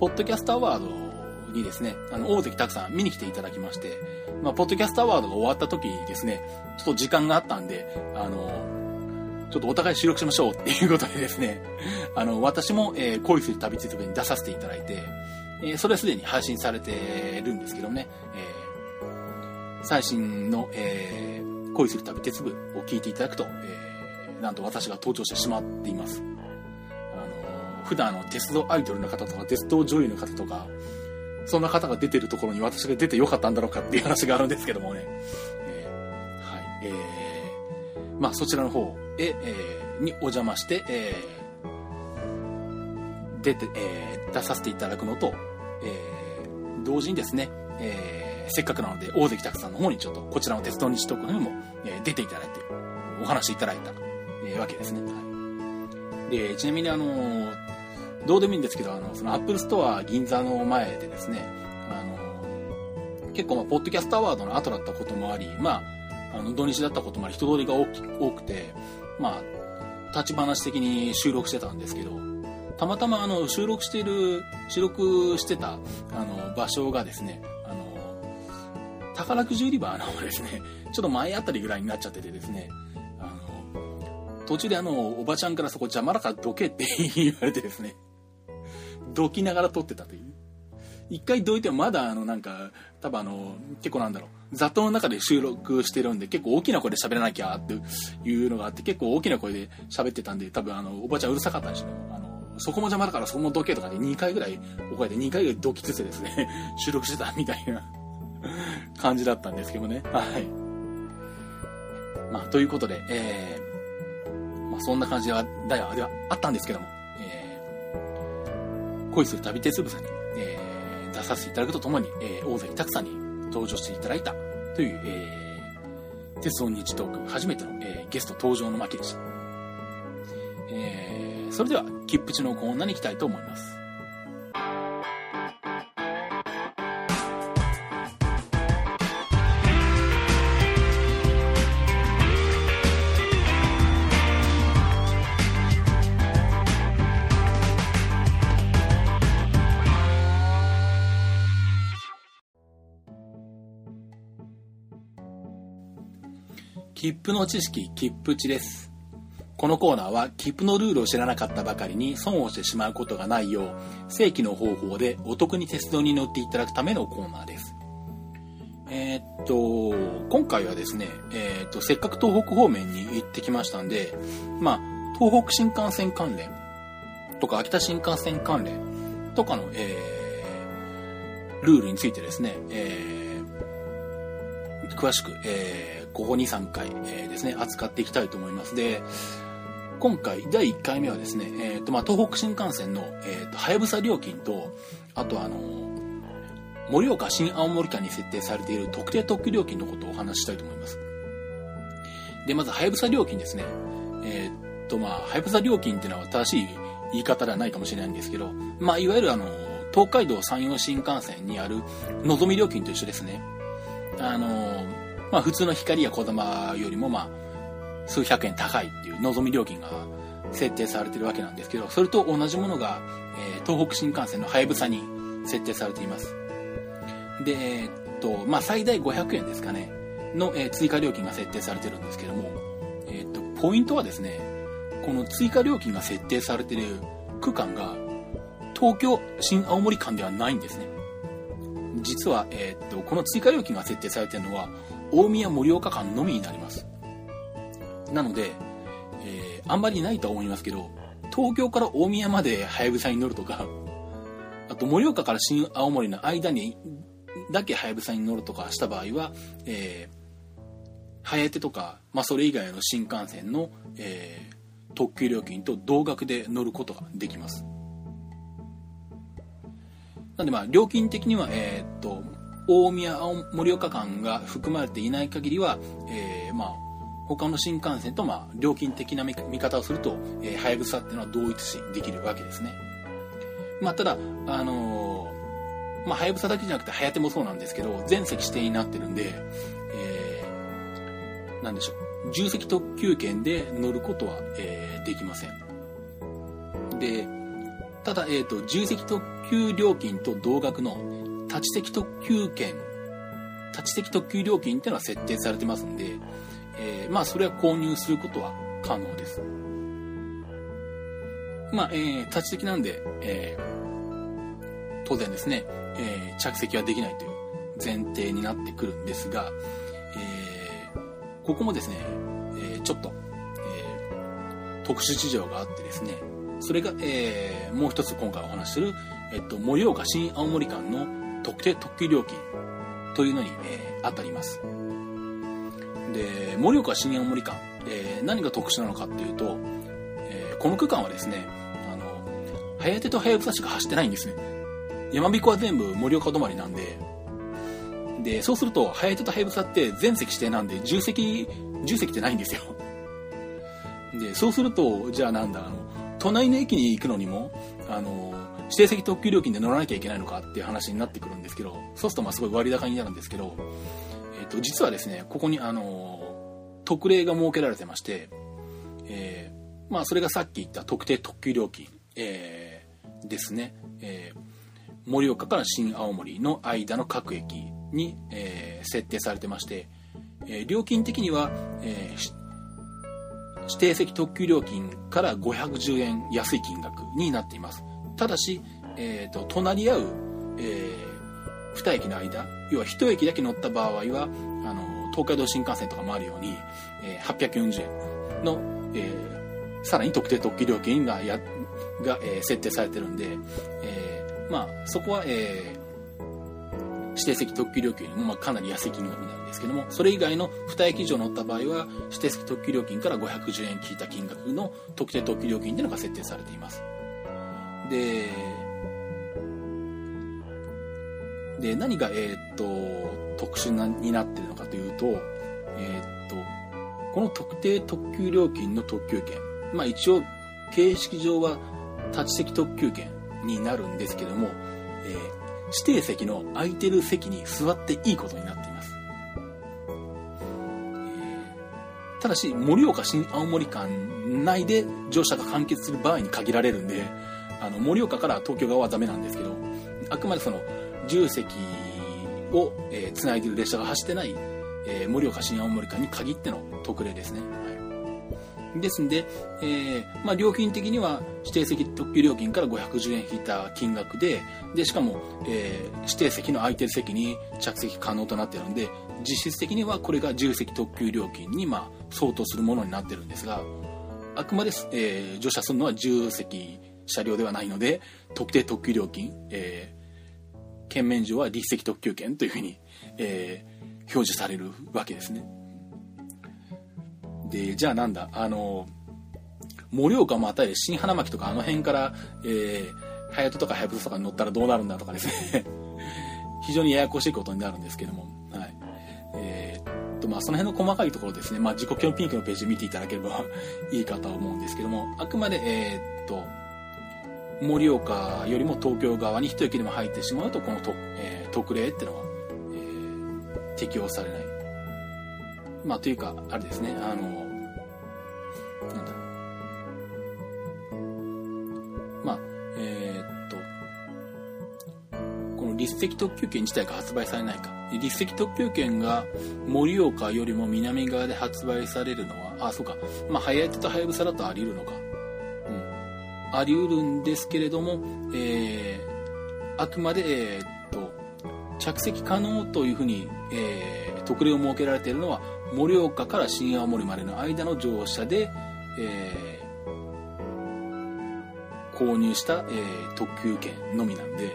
ポッドキャストアワードにですね、あの、大関拓さん見に来ていただきまして、まあ、ポッドキャストアワードが終わった時にですね、ちょっと時間があったんで、あの、ちょっとお互い収録しましょうっていうことでですね、あの、私も、えー、恋する旅鉄部に出させていただいて、えー、それはすでに配信されてるんですけどね、えー、最新の、えー、恋する旅鉄部を聞いていただくと、えー、なんと私が登場してしまっています。あの、普段の鉄道アイドルの方とか、鉄道女優の方とか、そんな方が出てるところに私が出てよかったんだろうかっていう話があるんですけどもね。えー、はい。えー、まあそちらの方へ、えー、にお邪魔して、えー、出て、えー、出させていただくのと、えー、同時にですね、えー、せっかくなので大関拓さんの方にちょっとこちらの鉄道ニッチとーくにも、えー、出ていただいてお話しいただいた、えー、わけですね。はい、でちなみにあのどうでもいいんですけどあのそのアップルストア銀座の前でですねあの結構まあポッドキャストアワードの後だったこともありまああの土日だったこともあり人通りが多くてまあ、立ち話的に収録してたんですけど、たまたまあの収録している、収録してたあの場所がですね、宝くじ売り場のですね、ちょっと前あたりぐらいになっちゃっててですね、あの、途中であの、おばちゃんからそこ邪魔だからどけって言われてですね、どきながら撮ってたという。一回どいてもまだあのなんか多分あの結構なんだろう。雑踏の中で収録してるんで結構大きな声で喋らなきゃっていうのがあって結構大きな声で喋ってたんで多分あのおばちゃんうるさかったんでしょうね。あのそこも邪魔だからそこもどけとかで2回ぐらいお声で2回ぐらいどきつつですね。収録してたみたいな。感じだったんですけどねはいまあということでえー、まあそんな感じではではあったんですけどもえー、恋する旅鉄部さんに、えー、出させていただくとともに、えー、大関拓さんに登場していただいたという、えー、鉄道日トーク初めての、えー、ゲスト登場の巻でした。えー、それでは、切符地のコーナーに行きたいと思います。切符の知識、切符値です。このコーナーは切符のルールを知らなかったばかりに損をしてしまうことがないよう、正規の方法でお得に鉄道に乗っていただくためのコーナーです。えー、っと、今回はですね、えー、っと、せっかく東北方面に行ってきましたんで、まあ、東北新幹線関連とか秋田新幹線関連とかの、えー、ルールについてですね、えー、詳しく、えーここ2、3回、えー、ですね、扱っていきたいと思います。で、今回、第1回目はですね、えっ、ー、と、まあ、東北新幹線の、えっ、ー、と、はやぶさ料金と、あとあの盛岡新青森間に設定されている特定特急料金のことをお話ししたいと思います。で、まず、はやぶさ料金ですね。えっと、まあ、はやぶさ料金っていうのは正しい言い方ではないかもしれないんですけど、まあ、いわゆるあの、東海道山陽新幹線にあるのぞみ料金と一緒ですね。あの、まあ、普通の光や小玉よりも、まあ、数百円高いっていう望み料金が設定されてるわけなんですけど、それと同じものが、えー、東北新幹線のはやぶさに設定されています。で、えー、っと、まあ、最大500円ですかね、の、えー、追加料金が設定されてるんですけども、えっと、ポイントはですね、この追加料金が設定されてる区間が、東京新青森間ではないんですね。実は、えっと、この追加料金が設定されてるのは、大宮盛岡間のみになります。なので、えー、あんまりないとは思いますけど、東京から大宮まではやぶさに乗るとか、あと盛岡から新青森の間にだけはやぶさに乗るとかした場合は、えー、はやてとか、まあ、それ以外の新幹線の、えー、特急料金と同額で乗ることができます。なんでまあ料金的には、えー、っと大宮盛岡間が含まれていない限りは、えー、まあ他の新幹線とまあ料金的な見方をすると、えはやぶさっていうのは同一視できるわけですね。まあ、ただ、あのー、まあ、はやぶさだけじゃなくて、はやてもそうなんですけど、全席指定になってるんで、えー、なんでしょう。重席特急券で乗ることは、えー、できません。で、ただ、えっ、ー、と、重席特急料金と同額の立ち席特急券、立ち席特急料金っていうのは設定されてますんで、えー、まあそれは購入することは可能です。まあ、えー、立ち席なんで、えー、当然ですね、え、着席はできないという前提になってくるんですが、え、ここもですね、え、ちょっと、え、特殊事情があってですね、それが、え、もう一つ今回お話しする、えっと、盛岡新青森間の特定特急料金というのに、えー、当たります。で、盛岡新青森間、えー、何が特殊なのかっていうと、えー、この区間はですね、あの、早手と早草しか走ってないんですね。山彦は全部盛岡止まりなんで、で、そうすると、早手と早草って全席指定なんで、重席、重席ってないんですよ。で、そうすると、じゃあなんだ、あの、隣の駅に行くのにも、あの、指定席特急料金で乗らなきゃいけないのかっていう話になってくるんですけど、そうするとまあすごい割高になるんですけど、えっ、ー、と、実はですね、ここにあの、特例が設けられてまして、えー、まあそれがさっき言った特定特急料金、えー、ですね、えー、盛岡から新青森の間の各駅に、えー、設定されてまして、えー、料金的には、えー、指定席特急料金から510円安い金額になっています。ただし、えーと、隣り合う、え2駅の間、要は1駅だけ乗った場合は、あの、東海道新幹線とかもあるように、えー、840円の、えー、さらに特定特急料金がや、が、えー、設定されてるんで、えー、まあ、そこは、えー、指定席特急料金よりも、まあ、かなり安い金額になるんですけども、それ以外の2駅以上乗った場合は、指定席特急料金から510円引いた金額の特定特急料金っていうのが設定されています。で、で、何が、えっ、と、特殊なになってるのかというと、えっ、と、この特定特急料金の特急券、まあ一応、形式上は立ち席特急券になるんですけども、えー、指定席の空いてる席に座っていいことになっています。えー、ただし、盛岡新青森間内で乗車が完結する場合に限られるんで、あの、盛岡から東京側はダメなんですけど、あくまでその、重席を、えー、つないでる列車が走ってない、えー、盛岡新青森間に限っての特例ですね。はい、ですんで、えー、まあ、料金的には指定席特急料金から510円引いた金額で、で、しかも、えー、指定席の空いてる席に着席可能となっているので、実質的にはこれが重席特急料金に、まあ、相当するものになってるんですが、あくまで、えー、乗車するのは重席車両ではないので、特定特急料金、えー、県免上は立席特急券というふうに、えー、表示されるわけですね。で、じゃあなんだ、あの、盛岡もあたり新花巻とかあの辺から、えー、ハヤトとかハヤブサとかに乗ったらどうなるんだとかですね 非常にややこしいことになるんですけども、はい。えー、と、まあ、その辺の細かいところですね、まあ、自己キャンピングのページ見ていただければいいかとは思うんですけども、あくまで、えー、っと、盛岡よりも東京側に一駅でも入ってしまうとこのと、えー、特例っていうのは、えー、適用されない。まあというかあれですね。あのなんだ。まあえー、っとこの立石特急券自体が発売されないか。立石特急券が盛岡よりも南側で発売されるのはあそうか。まあ早手とはやぶさだとあり得るのか。あり得るんですけれども、えー、あくまで、えー、っと着席可能というふうに、えー、特例を設けられているのは盛岡から新青森までの間の乗車で、えー、購入した、えー、特急券のみなんで、え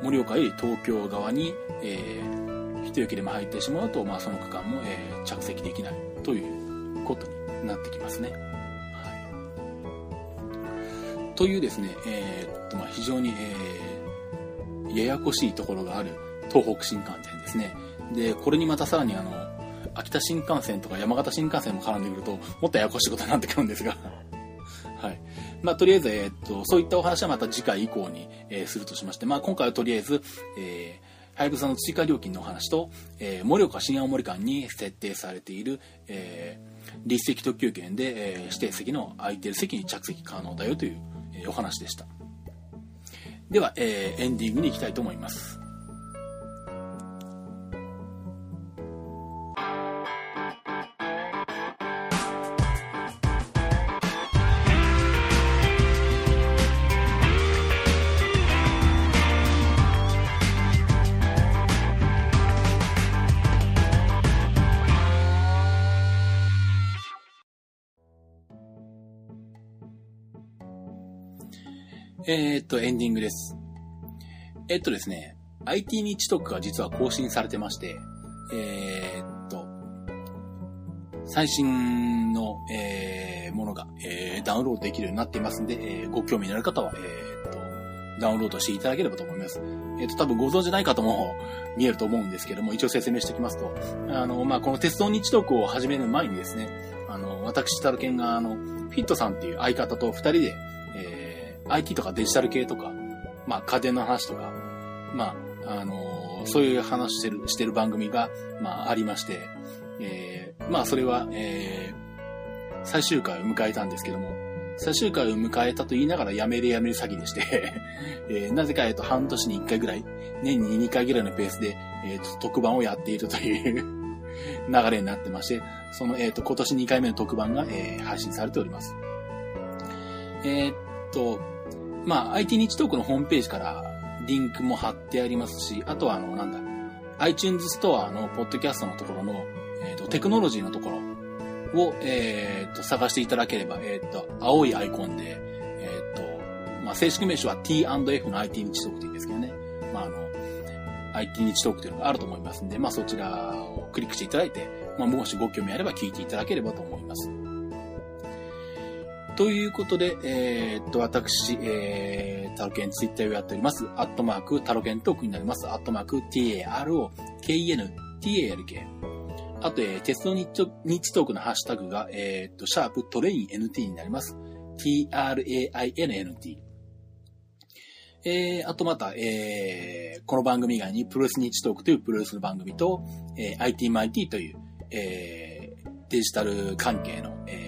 ー、盛岡より東京側に、えー、一駅でも入ってしまうと、まあ、その区間も、えー、着席できないということになってきますね。というですね、えー、っと、まあ、非常に、えー、ややこしいところがある東北新幹線ですね。で、これにまたさらにあの、秋田新幹線とか山形新幹線も絡んでくると、もっとややこしいことになってくるんですが はい。まあ、とりあえず、えー、っと、そういったお話はまた次回以降に、えー、するとしまして、まあ、今回はとりあえず、えー、はやぶさの追加料金のお話と、えー、盛岡新青森間に設定されている、えー、立席特急券で、えー、指定席の空いてる席に着席可能だよという、お話でした。では、えー、エンディングに行きたいと思います。と、エンディングです。えっとですね、IT 日特が実は更新されてまして、えー、っと、最新の、えー、ものが、えー、ダウンロードできるようになっていますんで、えー、ご興味のある方は、えー、っと、ダウンロードしていただければと思います。えっと、多分ご存知ない方も 見えると思うんですけども、一応説明しておきますと、あの、まあ、この鉄道日特を始める前にですね、あの、私、タルケンが、あの、フィットさんっていう相方と二人で、IT とかデジタル系とか、まあ家電の話とか、まあ、あのー、そういう話してる、してる番組が、まあありまして、えー、まあそれは、えー、最終回を迎えたんですけども、最終回を迎えたと言いながらやめるやめる詐欺でして えー、なぜか、えっと、半年に1回ぐらい、年に2回ぐらいのペースで、えっ、ー、と、特番をやっているという 流れになってまして、その、えっ、ー、と、今年2回目の特番が、えー、配信されております。えっと、まあ、IT 日トークのホームページからリンクも貼ってありますし、あとはあの、なんだ、iTunes ストアのポッドキャストのところの、えっ、ー、と、テクノロジーのところを、えっ、ー、と、探していただければ、えっ、ー、と、青いアイコンで、えっ、と、まあ、正式名称は T&F の IT 日トークって言うんですけどね。まあ、あの、IT 日トークというのがあると思いますんで、まあ、そちらをクリックしていただいて、まあ、もしご興味あれば聞いていただければと思います。ということで、えー、っと、私、えー、タロケンツイッターをやっております。アットマーク、タロケントークになります。アットマーク、TARO、KEN、TALK。あと、えー、鉄道日日トークのハッシュタグが、えー、っと、シャープトレイン NT になります。TRAINNT。えー、あとまた、えー、この番組以外にプロレス日トークというプロレスの番組と、えー、ITMIT という、えー、デジタル関係の、えー、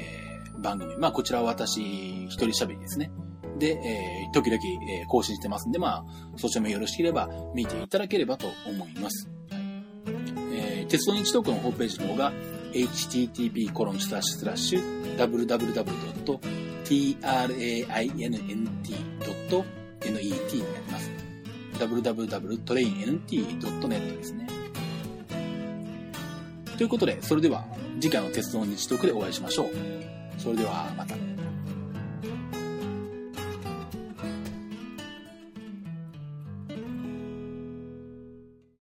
番組。まあ、こちらは私、一人喋りですね。で、えー、時々、えー、更新してますんで、まあ、そちらもよろしければ見ていただければと思います。えー、鉄道日トークのホームページの方が、http://www.trainnt.net になります。www.trainnt.net ですね。ということで、それでは次回の鉄道日トークでお会いしましょう。それではまた。